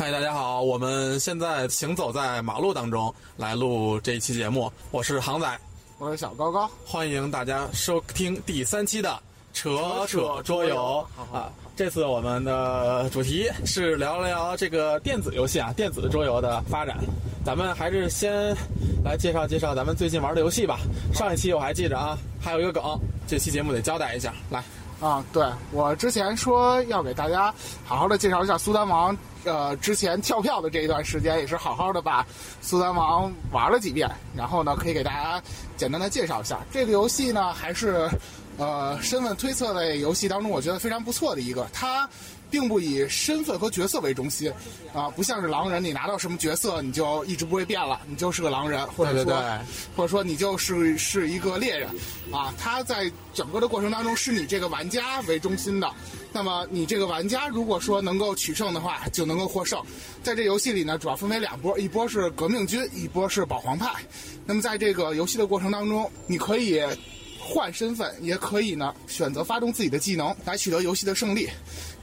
嗨，大家好，我们现在行走在马路当中来录这一期节目，我是航仔，我是小高高，欢迎大家收听第三期的扯扯桌游啊。这次我们的主题是聊聊这个电子游戏啊，电子桌游的发展。咱们还是先来介绍介绍咱们最近玩的游戏吧。上一期我还记着啊，还有一个梗，这期节目得交代一下。来，啊，对我之前说要给大家好好的介绍一下苏丹王。呃，之前跳票的这一段时间，也是好好的把苏丹王玩了几遍，然后呢，可以给大家简单的介绍一下。这个游戏呢，还是呃身份推测类游戏当中，我觉得非常不错的一个。它并不以身份和角色为中心，啊，不像是狼人，你拿到什么角色你就一直不会变了，你就是个狼人，或者说或者说你就是是一个猎人，啊，它在整个的过程当中是你这个玩家为中心的。那么你这个玩家如果说能够取胜的话，就能够获胜。在这游戏里呢，主要分为两波，一波是革命军，一波是保皇派。那么在这个游戏的过程当中，你可以换身份，也可以呢选择发动自己的技能来取得游戏的胜利。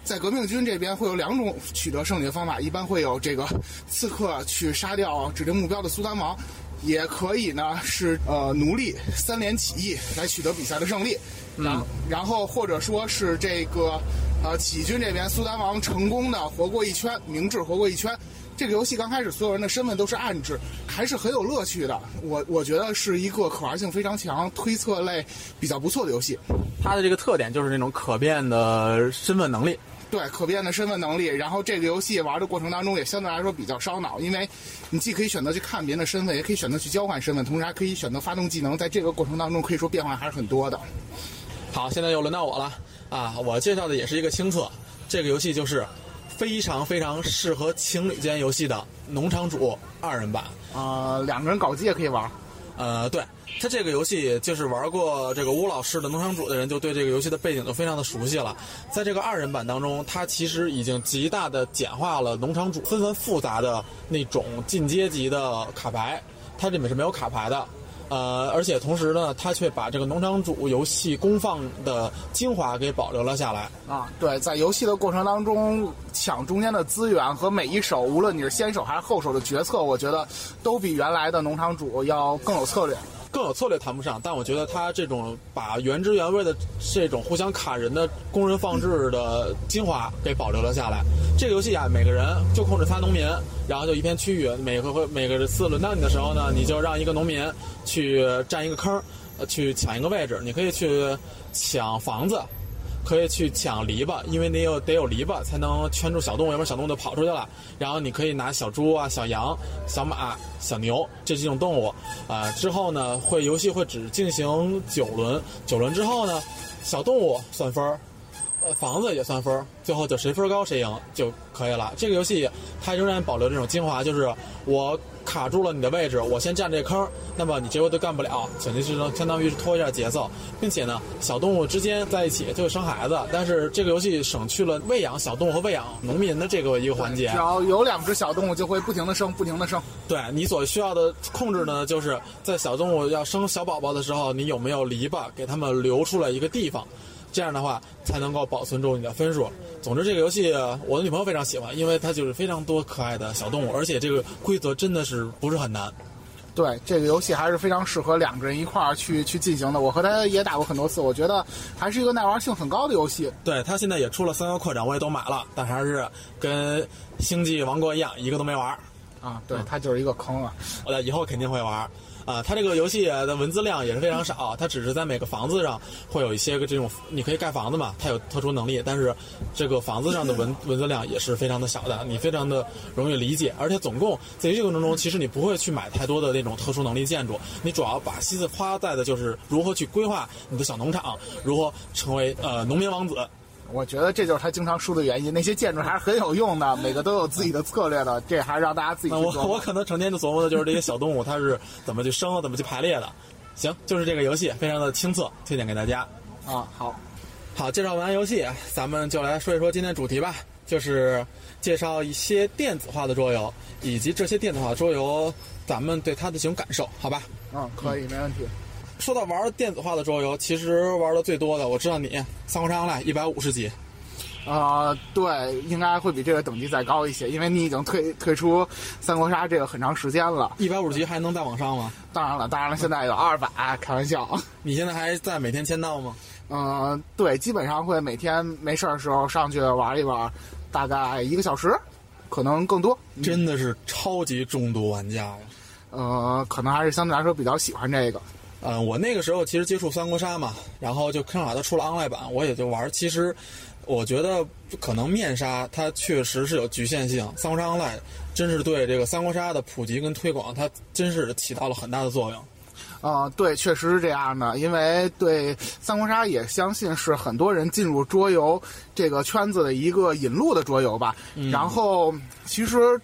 在革命军这边会有两种取得胜利的方法，一般会有这个刺客去杀掉指定目标的苏丹王，也可以呢是呃奴隶三连起义来取得比赛的胜利。然然后或者说是这个，呃，起义军这边苏丹王成功的活过一圈，明智活过一圈。这个游戏刚开始所有人的身份都是暗制，还是很有乐趣的。我我觉得是一个可玩性非常强、推测类比较不错的游戏。它的这个特点就是那种可变的身份能力。对，可变的身份能力。然后这个游戏玩的过程当中也相对来说比较烧脑，因为你既可以选择去看别人的身份，也可以选择去交换身份，同时还可以选择发动技能。在这个过程当中，可以说变化还是很多的。好，现在又轮到我了啊！我介绍的也是一个清测，这个游戏就是非常非常适合情侣间游戏的《农场主》二人版啊，两个人搞基也可以玩。呃，对，它这个游戏就是玩过这个吴老师的《农场主》的人，就对这个游戏的背景就非常的熟悉了。在这个二人版当中，它其实已经极大的简化了农场主纷繁复杂的那种进阶级的卡牌，它里面是没有卡牌的。呃，而且同时呢，他却把这个农场主游戏公放的精华给保留了下来啊。对，在游戏的过程当中抢中间的资源和每一手，无论你是先手还是后手的决策，我觉得都比原来的农场主要更有策略。更有策略谈不上，但我觉得他这种把原汁原味的这种互相卡人的工人放置的精华给保留了下来。这个游戏啊，每个人就控制他农民，然后就一片区域，每回每个次轮到你的时候呢，你就让一个农民去占一个坑，去抢一个位置，你可以去抢房子。可以去抢篱笆，因为你有得有篱笆才能圈住小动物，要不然小动物就跑出去了。然后你可以拿小猪啊、小羊、小马、小牛这几种动物，啊，之后呢会游戏会只进行九轮，九轮之后呢，小动物算分儿。呃房子也算分儿最后就谁分高谁赢就可以了。这个游戏它仍然保留这种精华，就是我卡住了你的位置，我先占这坑，那么你这回都干不了，肯定是能相当于是拖一下节奏，并且呢，小动物之间在一起就会生孩子。但是这个游戏省去了喂养小动物和喂养农民的这个一个环节，只要有两只小动物就会不停的生，不停的生。对你所需要的控制呢，就是在小动物要生小宝宝的时候，你有没有篱笆给它们留出来一个地方。这样的话才能够保存住你的分数。总之，这个游戏我的女朋友非常喜欢，因为它就是非常多可爱的小动物，而且这个规则真的是不是很难。对，这个游戏还是非常适合两个人一块儿去去进行的。我和他也打过很多次，我觉得还是一个耐玩性很高的游戏。对他现在也出了三个扩展，我也都买了，但还是跟星际王国一样，一个都没玩。啊，对，它就是一个坑啊！我以后肯定会玩。啊，它这个游戏的文字量也是非常少，它只是在每个房子上会有一些个这种，你可以盖房子嘛，它有特殊能力，但是这个房子上的文 文字量也是非常的小的，你非常的容易理解，而且总共在这个过程中，其实你不会去买太多的那种特殊能力建筑，你主要把心思花在的就是如何去规划你的小农场，如何成为呃农民王子。我觉得这就是他经常输的原因。那些建筑还是很有用的，每个都有自己的策略的。这还是让大家自己去我 我可能成天就琢磨的就是这些小动物它是怎么去生、怎么去排列的。行，就是这个游戏非常的清澈，推荐给大家。啊，好，好，介绍完游戏，咱们就来说一说今天主题吧，就是介绍一些电子化的桌游，以及这些电子化桌游咱们对它的这种感受，好吧？嗯，可以，没问题。说到玩电子化的桌游，其实玩的最多的，我知道你《三国杀 online》一百五十级，呃，对，应该会比这个等级再高一些，因为你已经退退出三国杀这个很长时间了。一百五十级还能再往上吗？当然了，当然了，现在有二百，开玩笑。你现在还在每天签到吗？嗯，对，基本上会每天没事儿的时候上去玩一玩，大概一个小时，可能更多。真的是超级重度玩家呀！呃，可能还是相对来说比较喜欢这个。嗯，我那个时候其实接触三国杀嘛，然后就看好它出了 online 版，我也就玩。其实。我觉得可能面杀它确实是有局限性，三国杀 online 真是对这个三国杀的普及跟推广，它真是起到了很大的作用。啊，对，确实是这样的，因为对三国杀也相信是很多人进入桌游这个圈子的一个引路的桌游吧。然后其实。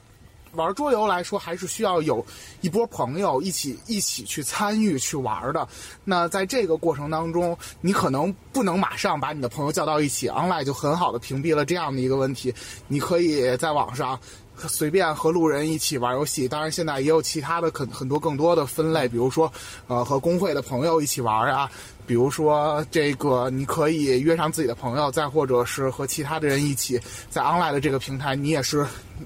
玩桌游来说，还是需要有一波朋友一起一起去参与去玩的。那在这个过程当中，你可能不能马上把你的朋友叫到一起，online 就很好的屏蔽了这样的一个问题。你可以在网上随便和路人一起玩游戏。当然，现在也有其他的很很多更多的分类，比如说，呃，和工会的朋友一起玩啊。比如说，这个你可以约上自己的朋友，再或者是和其他的人一起在 online 的这个平台，你也是，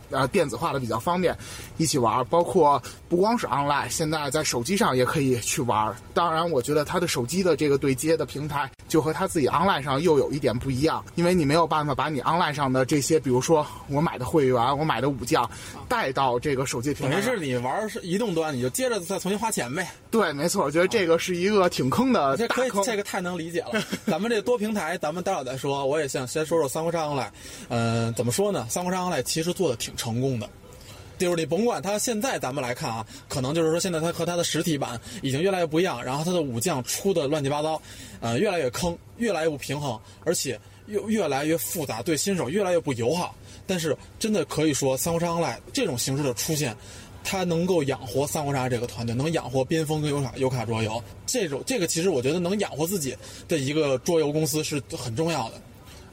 呃，电子化的比较方便，一起玩。包括不光是 online，现在在手机上也可以去玩。当然，我觉得它的手机的这个对接的平台，就和它自己 online 上又有一点不一样，因为你没有办法把你 online 上的这些，比如说我买的会员，我买的武将，带到这个手机平台。等于是你玩是移动端，你就接着再重新花钱呗。对，没错，我觉得这个是一个挺坑的大。这个太能理解了。咱们这多平台，咱们待会儿再说。我也想先说说三国杀 online。嗯，怎么说呢？三国杀 online 其实做的挺成功的。就是你甭管它现在咱们来看啊，可能就是说现在它和它的实体版已经越来越不一样，然后它的武将出的乱七八糟，呃，越来越坑，越来越不平衡，而且又越来越复杂，对新手越来越不友好。但是真的可以说，三国杀 online 这种形式的出现。它能够养活三国杀这个团队，能养活边锋跟优卡优卡桌游，这种这个其实我觉得能养活自己的一个桌游公司是很重要的。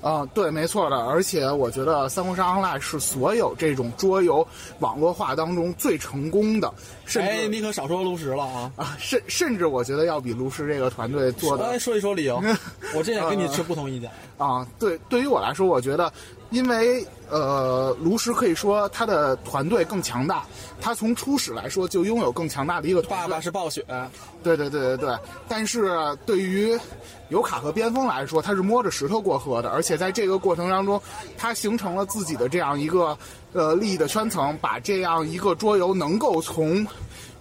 啊，对，没错的。而且我觉得三国杀 online 是所有这种桌游网络化当中最成功的。哎，你可少说炉石了啊！啊，甚甚至我觉得要比炉石这个团队做的。来说一说理由，我这也跟你持不同意见。啊，对，对于我来说，我觉得。因为呃，炉石可以说他的团队更强大，他从初始来说就拥有更强大的一个团队。爸爸是暴雪，对对对对对。但是对于尤卡和边锋来说，他是摸着石头过河的，而且在这个过程当中，他形成了自己的这样一个呃利益的圈层，把这样一个桌游能够从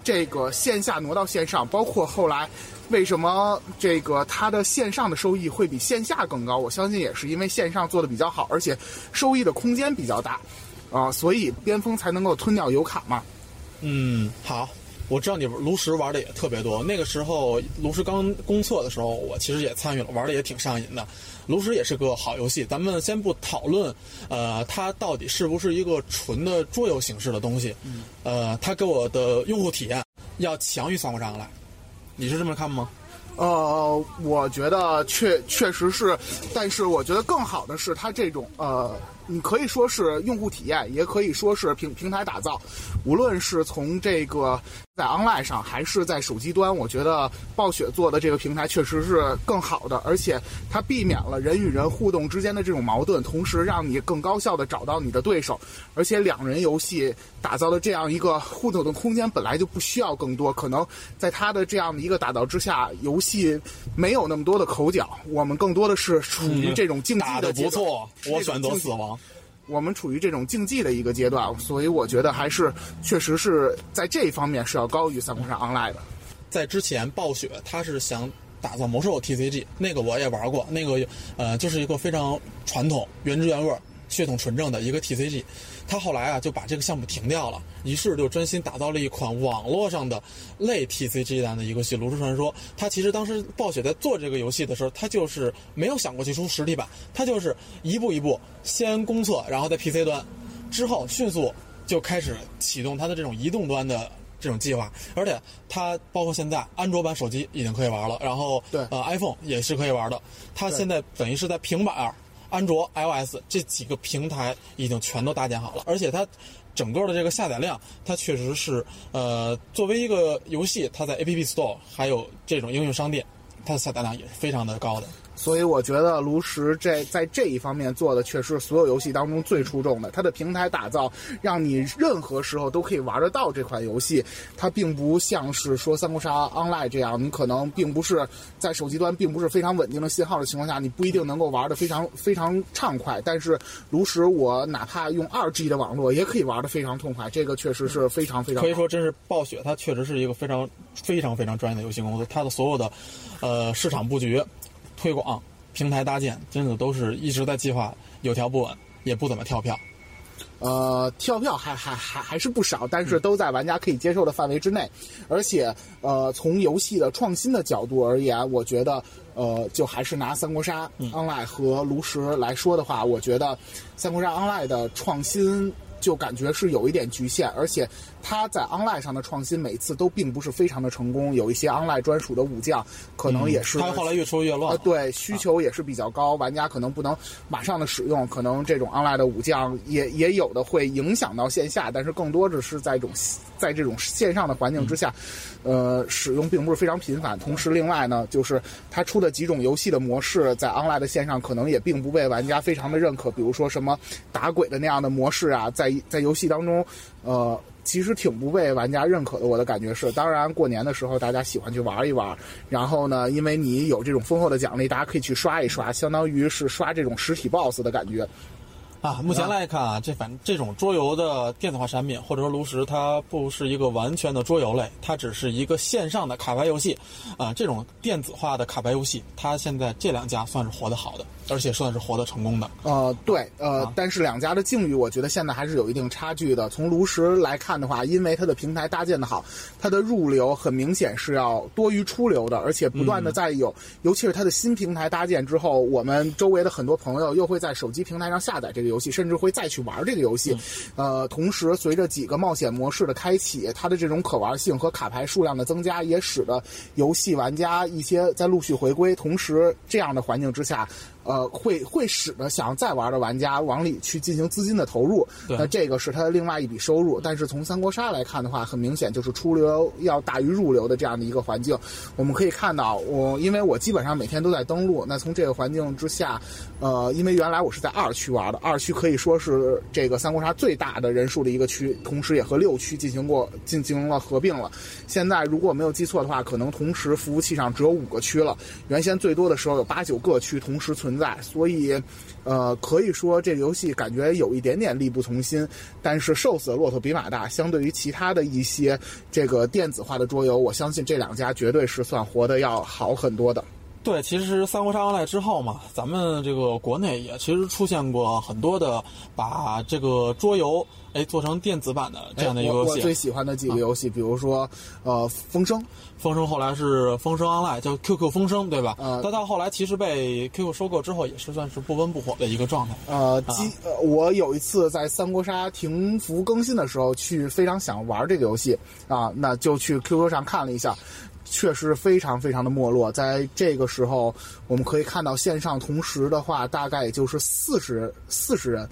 这个线下挪到线上，包括后来。为什么这个它的线上的收益会比线下更高？我相信也是因为线上做的比较好，而且收益的空间比较大，啊，所以边锋才能够吞掉油卡嘛。嗯，好，我知道你炉石玩的也特别多。那个时候炉石刚公测的时候，我其实也参与了，玩的也挺上瘾的。炉石也是个好游戏，咱们先不讨论，呃，它到底是不是一个纯的桌游形式的东西？呃，它给我的用户体验要强于三国杀来。你是这么看吗？呃，我觉得确确实是，但是我觉得更好的是它这种呃。你可以说是用户体验，也可以说是平平台打造。无论是从这个在 online 上，还是在手机端，我觉得暴雪做的这个平台确实是更好的，而且它避免了人与人互动之间的这种矛盾，同时让你更高效的找到你的对手。而且两人游戏打造的这样一个互动的空间本来就不需要更多，可能在它的这样的一个打造之下，游戏没有那么多的口角，我们更多的是处于这种竞技的不错，我选择死亡。我们处于这种竞技的一个阶段，所以我觉得还是确实是在这一方面是要高于三国杀 online 的。在之前，暴雪它是想打造魔兽 TCG，那个我也玩过，那个呃就是一个非常传统、原汁原味、血统纯正的一个 TCG。他后来啊就把这个项目停掉了，于是就专心打造了一款网络上的类 TCG 的一个游戏《炉石传说》。他其实当时暴雪在做这个游戏的时候，他就是没有想过去出实体版，他就是一步一步先公测，然后在 PC 端，之后迅速就开始启动它的这种移动端的这种计划。而且它包括现在安卓版手机已经可以玩了，然后对呃 iPhone 也是可以玩的。它现在等于是在平板。安卓、iOS 这几个平台已经全都搭建好了，而且它整个的这个下载量，它确实是呃，作为一个游戏，它在 App Store 还有这种应用商店，它的下载量也是非常的高的。所以我觉得炉石这在这一方面做的确实所有游戏当中最出众的。它的平台打造让你任何时候都可以玩得到这款游戏，它并不像是说三国杀 Online 这样，你可能并不是在手机端并不是非常稳定的信号的情况下，你不一定能够玩得非常非常畅快。但是炉石我哪怕用二 G 的网络也可以玩得非常痛快，这个确实是非常非常可以说真是暴雪，它确实是一个非常非常非常专业的游戏公司，它的所有的呃市场布局。推广平台搭建，真的都是一直在计划，有条不紊，也不怎么跳票。呃，跳票还还还还是不少，但是都在玩家可以接受的范围之内。而且，呃，从游戏的创新的角度而言，我觉得，呃，就还是拿三国杀 Online 和炉石来说的话，我觉得三国杀 Online 的创新就感觉是有一点局限，而且。它在 online 上的创新每次都并不是非常的成功，有一些 online 专属的武将，可能也是它后来越出越乱。对，需求也是比较高，玩家可能不能马上的使用，可能这种 online 的武将也也有的会影响到线下，但是更多的是在一种在这种线上的环境之下，呃，使用并不是非常频繁。同时，另外呢，就是它出的几种游戏的模式在 online 的线上可能也并不被玩家非常的认可，比如说什么打鬼的那样的模式啊，在在游戏当中，呃。其实挺不被玩家认可的，我的感觉是。当然，过年的时候大家喜欢去玩一玩，然后呢，因为你有这种丰厚的奖励，大家可以去刷一刷，相当于是刷这种实体 BOSS 的感觉。啊，目前来看啊，这反这种桌游的电子化产品，或者说炉石，它不是一个完全的桌游类，它只是一个线上的卡牌游戏。啊，这种电子化的卡牌游戏，它现在这两家算是活得好的。而且算是活得成功的。呃，对，呃，但是两家的境遇，我觉得现在还是有一定差距的。从炉石来看的话，因为它的平台搭建的好，它的入流很明显是要多于出流的，而且不断的在有，尤其是它的新平台搭建之后，我们周围的很多朋友又会在手机平台上下载这个游戏，甚至会再去玩这个游戏。呃，同时随着几个冒险模式的开启，它的这种可玩性和卡牌数量的增加，也使得游戏玩家一些在陆续回归。同时，这样的环境之下。呃，会会使得想要再玩的玩家往里去进行资金的投入，那这个是他的另外一笔收入。但是从三国杀来看的话，很明显就是出流要大于入流的这样的一个环境。我们可以看到，我因为我基本上每天都在登录，那从这个环境之下，呃，因为原来我是在二区玩的，二区可以说是这个三国杀最大的人数的一个区，同时也和六区进行过进行了合并了。现在如果没有记错的话，可能同时服务器上只有五个区了。原先最多的时候有八九个区同时存。存在，所以，呃，可以说这个游戏感觉有一点点力不从心。但是瘦死的骆驼比马大，相对于其他的一些这个电子化的桌游，我相信这两家绝对是算活得要好很多的。对，其实三国杀 online 之后嘛，咱们这个国内也其实出现过很多的把这个桌游哎做成电子版的这样的一个游戏。我最喜欢的几个游戏，比如说呃风声，风声后来是风声 online，叫 QQ 风声，对吧？呃，但到后来其实被 QQ 收购之后，也是算是不温不火的一个状态。呃，我有一次在三国杀停服更新的时候，去非常想玩这个游戏啊，那就去 QQ 上看了一下。确实非常非常的没落，在这个时候，我们可以看到线上同时的话，大概也就是四十四十人。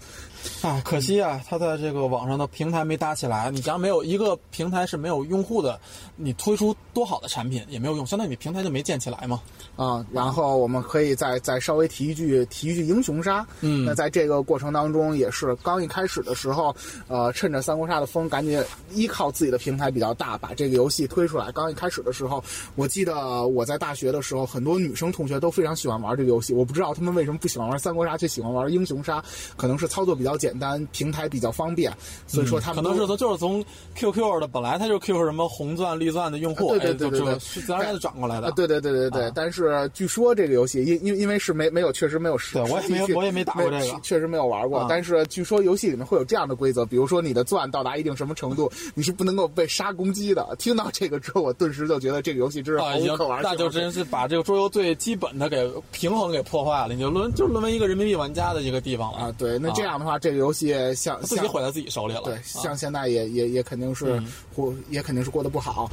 啊，可惜啊，它在这个网上的平台没搭起来。你只要没有一个平台是没有用户的，你推出多好的产品也没有用，相当于你平台就没建起来嘛。啊，然后我们可以再再稍微提一句，提一句英雄杀。嗯，那在这个过程当中，也是刚一开始的时候，呃，趁着三国杀的风，赶紧依靠自己的平台比较大，把这个游戏推出来。刚一开始的时候，我记得我在大学的时候，很多女生同学都非常喜欢玩这个游戏。我不知道他们为什么不喜欢玩三国杀，却喜欢玩英雄杀，可能是操作比较。比较简单，平台比较方便，所以说他们可能是从就是从 QQ 的，本来它就 QQ 什么红钻绿钻的用户，对对对对对，是自然而然转过来的。对对对对对，但是据说这个游戏因因因为是没没有确实没有实，对我也没我也没打过这个，确实没有玩过。但是据说游戏里面会有这样的规则，比如说你的钻到达一定什么程度，你是不能够被杀攻击的。听到这个之后，我顿时就觉得这个游戏真是毫无可玩 那就真是把这个桌游最基本的给平衡给破坏了，你就沦就沦为一个人民币玩家的一个地方了啊。对，那这样的话，这个游戏。像自己毁在自己手里了。对，像现在也也也肯定是，或也肯定是过得不好。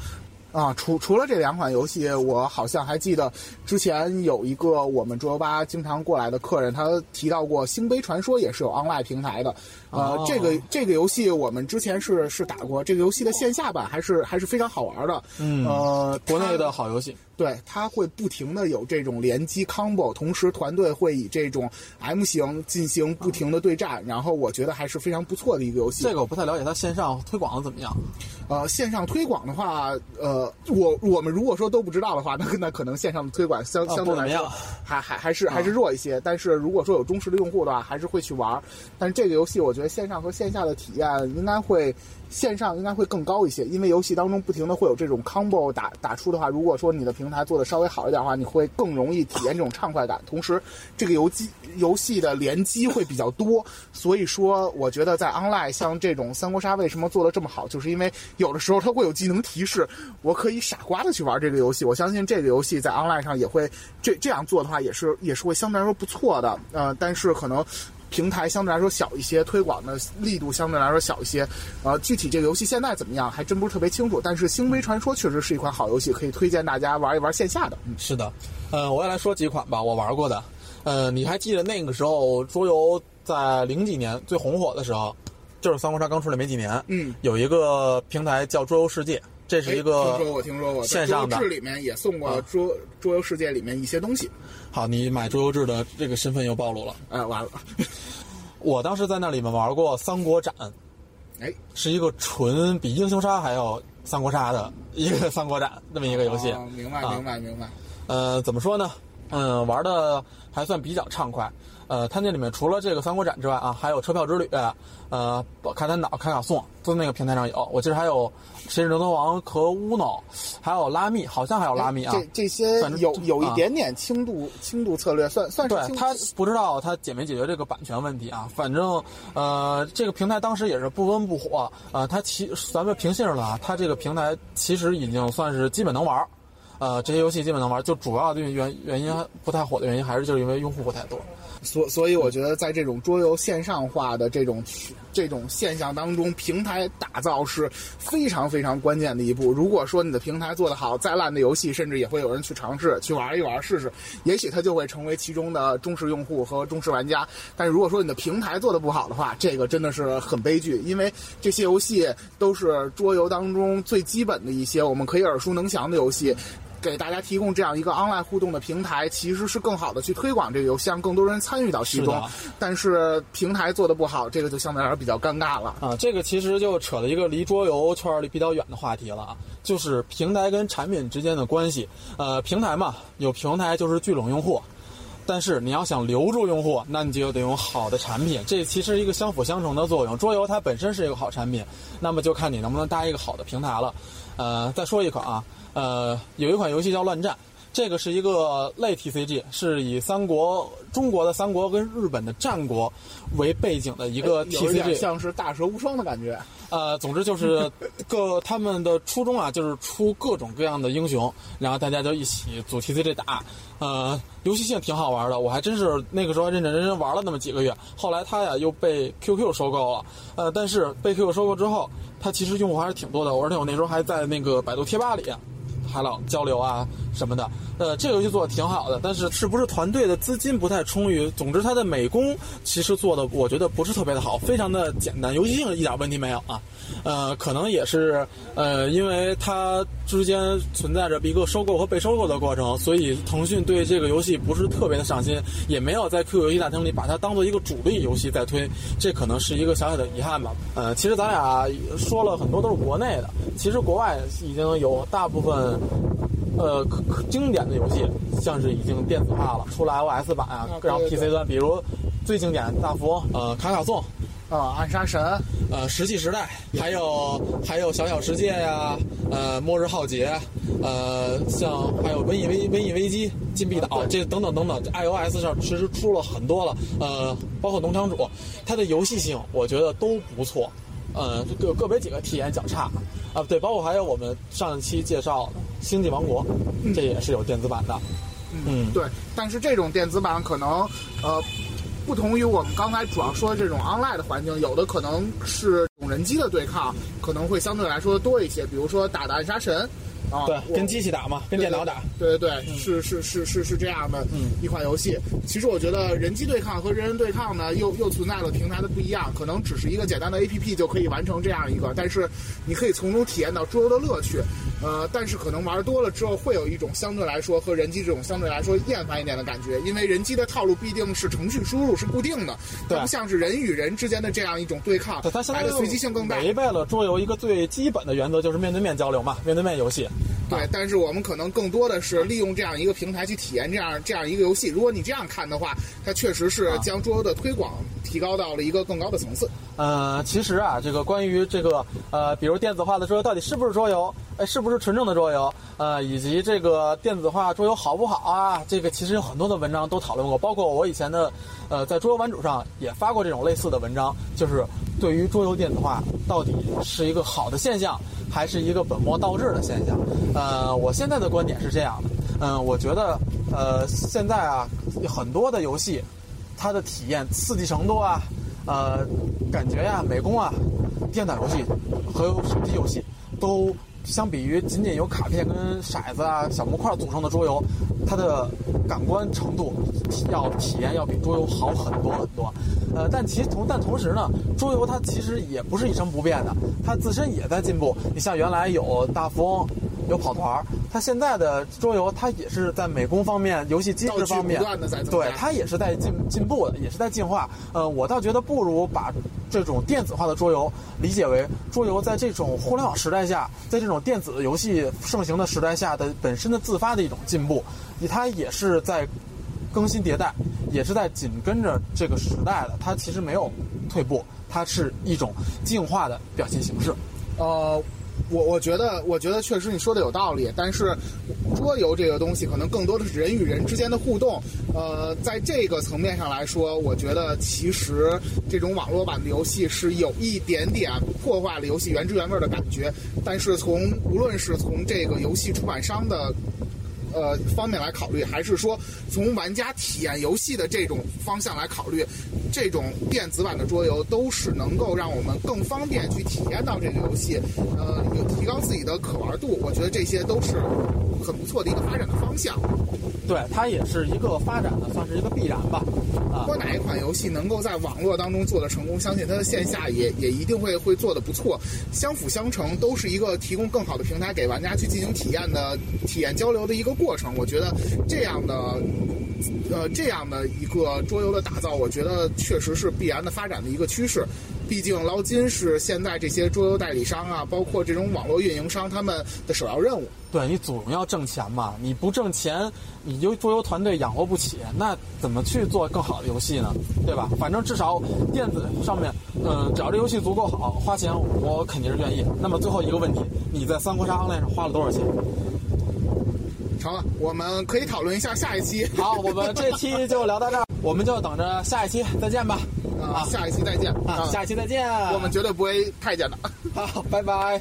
啊，除除了这两款游戏，我好像还记得之前有一个我们桌游吧经常过来的客人，他提到过《星杯传说》也是有 online 平台的。呃，哦这个这个游戏我们之前是是打过，这个游戏的线下版还是还是非常好玩的。嗯呃，国内的好游戏。对，它会不停的有这种联机 combo，同时团队会以这种 M 型进行不停的对战，然后我觉得还是非常不错的一个游戏。这个我不太了解，它线上推广的怎么样？呃，线上推广的话，呃，我我们如果说都不知道的话，那那可能线上的推广相啊相对来说还还还是还是弱一些。但是如果说有忠实的用户的话，还是会去玩儿。但是这个游戏，我觉得线上和线下的体验应该会。线上应该会更高一些，因为游戏当中不停的会有这种 combo 打打出的话，如果说你的平台做的稍微好一点的话，你会更容易体验这种畅快感。同时，这个游机游戏的联机会比较多，所以说我觉得在 online 像这种三国杀为什么做的这么好，就是因为有的时候它会有技能提示，我可以傻瓜的去玩这个游戏。我相信这个游戏在 online 上也会这这样做的话，也是也是会相对来说不错的。呃，但是可能。平台相对来说小一些，推广的力度相对来说小一些。呃，具体这个游戏现在怎么样，还真不是特别清楚。但是《星杯传说》确实是一款好游戏，可以推荐大家玩一玩线下的。嗯，是的，呃，我也来说几款吧，我玩过的。呃，你还记得那个时候桌游在零几年最红火的时候，就是三国杀刚出来没几年，嗯，有一个平台叫桌游世界，这是一个哎听说过，听说过，线上的在桌游志里面也送过啊桌桌游世界里面一些东西。好，你买桌游志的这个身份又暴露了。哎，完了，我当时在那里面玩过三国斩，哎，是一个纯比英雄杀还要三国杀的一个三国斩那么一个游戏。哦明白，啊明白，明白。呃，怎么说呢？嗯，玩的还算比较畅快。呃，它那里面除了这个三国展之外啊，还有车票之旅，呃，卡坦岛、卡卡颂，都那个平台上有。我记得还有谁是牛头王和乌诺，还有拉密，好像还有拉密啊。这这些反正有有一啊点点轻度轻度策略，算算是对他不知道他解没解决这个版权问题啊，反正呃这个平台当时也是不温不火，呃它其咱们平心而论啊，它这个平台其实已经算是基本能玩儿，呃这些游戏基本能玩，就主要的原原因不太火的原因还是就是因为用户不太多。所所以我觉得在这种桌游线上化的这种这种现象当中，平台打造是非常非常关键的一步。如果说你的平台做得好，再烂的游戏，甚至也会有人去尝试去玩一玩试试，也许它就会成为其中的忠实用户和忠实玩家。但是如果说你的平台做得不好的话，这个真的是很悲剧，因为这些游戏都是桌游当中最基本的一些我们可以耳熟能详的游戏。给大家提供这样一个 online 互动的平台，其实是更好的去推广这个游戏，让更多人参与到其中是。但是平台做的不好，这个就相对来说比较尴尬了。啊，这个其实就扯了一个离桌游圈里比较远的话题了啊，就是平台跟产品之间的关系。呃，平台嘛，有平台就是聚拢用户，但是你要想留住用户，那你就得用好的产品，这其实是一个相辅相成的作用。桌游它本身是一个好产品，那么就看你能不能搭一个好的平台了。呃，再说一款啊，呃，有一款游戏叫《乱战》。这个是一个类 TCG，是以三国中国的三国跟日本的战国为背景的一个 TCG。像是大蛇无双的感觉。呃，总之就是各他们的初衷啊，就是出各种各样的英雄，然后大家就一起组 TCG 打。呃，游戏性挺好玩的，我还真是那个时候认认真真玩了那么几个月。后来它呀又被 QQ 收购了，呃，但是被 QQ 收购之后，它其实用户还是挺多的，而且我那时候还在那个百度贴吧里。还老交流啊什么的，呃，这个游戏做的挺好的，但是是不是团队的资金不太充裕？总之，它的美工其实做的我觉得不是特别的好，非常的简单，游戏性一点问题没有啊。呃，可能也是呃，因为它之间存在着一个收购和被收购的过程，所以腾讯对这个游戏不是特别的上心，也没有在 QQ 游戏大厅里把它当做一个主力游戏在推，这可能是一个小小的遗憾吧。呃，其实咱俩说了很多都是国内的，其实国外已经有大部分。呃，可可经典的游戏，像是已经电子化了，出了 iOS 版啊，然后 PC 端，比如最经典的大富翁，呃，卡卡颂，啊，暗杀神，呃，石器时代，还有还有小小世界呀，呃，末日浩劫，呃，像还有瘟疫危瘟疫危机、禁闭岛，这等等等等，iOS 上其实出了很多了，呃，包括农场主，它的游戏性我觉得都不错，呃，个个别几个体验较差，啊，对，包括还有我们上一期介绍的《星际王国》，这也是有电子版的，嗯，对，但是这种电子版可能，呃，不同于我们刚才主要说的这种 online 的环境，有的可能是人机的对抗，可能会相对来说多一些。比如说打的暗杀神，啊，对，跟机器打嘛，跟电脑打。对对对，是是是是是这样的一款游戏。其实我觉得人机对抗和人人对抗呢，又又存在了平台的不一样，可能只是一个简单的 APP 就可以完成这样一个，但是你可以从中体验到桌游的乐趣。呃，但是可能玩多了之后，会有一种相对来说和人机这种相对来说厌烦一点的感觉，因为人机的套路必定是程序输入是固定的，它对不像是人与人之间的这样一种对抗对，它相当于来的随机性更大。违背了桌游一个最基本的原则，就是面对面交流嘛，面对面游戏。对，但是我们可能更多的是利用这样一个平台去体验这样这样一个游戏。如果你这样看的话，它确实是将桌游的推广提高到了一个更高的层次。呃，其实啊，这个关于这个呃，比如电子化的桌游到底是不是桌游，哎，是不是纯正的桌游，呃，以及这个电子化桌游好不好啊？这个其实有很多的文章都讨论过，包括我以前的呃，在桌游玩主上也发过这种类似的文章，就是对于桌游电子化到底是一个好的现象，还是一个本末倒置的现象？呃，我现在的观点是这样的，嗯、我觉得呃，现在啊，很多的游戏，它的体验刺激程度啊。呃，感觉呀、美工啊，电脑游戏和手机游戏都相比于仅仅由卡片跟骰子啊、小模块组成的桌游，它的感官程度要体验要比桌游好很多很多。呃，但其同但同时呢，桌游它其实也不是一成不变的，它自身也在进步。你像原来有大富翁。有跑团，它现在的桌游，它也是在美工方面、游戏机制方面对它也是在进进步的，也是在进化。呃，我倒觉得不如把 这种电子化的桌游理解为桌游在这种互联网时代下，在这种电子游戏盛行的时代下的本身的自发的一种进步，它也是在更新迭代，也是在紧跟着这个时代的。它其实没有退步，它是一种进化的表现形式。呃，我我觉得，我觉得确实你说的有道理，但是桌游这个东西可能更多的是人与人之间的互动。呃，在这个层面上来说，我觉得其实这种网络版的游戏是有一点点破坏了游戏原汁原味的感觉。但是从无论是从这个游戏出版商的呃方面来考虑，还是说从玩家体验游戏的这种方向来考虑，这种电子版的桌游都是能够让我们更方便去体验到这个游戏，呃，有提高自己的可玩度。我觉得这些都是很不错的一个发展的方向。对，它也是一个发展的，算是一个必然吧。啊如，果哪一款游戏能够在网络当中做的成功，相信它的线下也也一定会会做的不错，相辅相成，都是一个提供更好的平台给玩家去进行体验的体验交流的一个过程。我觉得这样的。呃，这样的一个桌游的打造，我觉得确实是必然的发展的一个趋势。毕竟捞金是现在这些桌游代理商啊，包括这种网络运营商他们的首要任务。对你总要挣钱嘛，你不挣钱，你就桌游团队养活不起，那怎么去做更好的游戏呢？对吧？反正至少电子上面，嗯、只要这游戏足够好，花钱我肯定是愿意。那么最后一个问题，你在三国杀 online 上花了多少钱？成了，我们可以讨论一下下一期。好，我们这期就聊到这儿，我们就等着下一期再见吧。啊，下一期再见啊，下一期再见。我们绝对不会太监的。好，拜拜。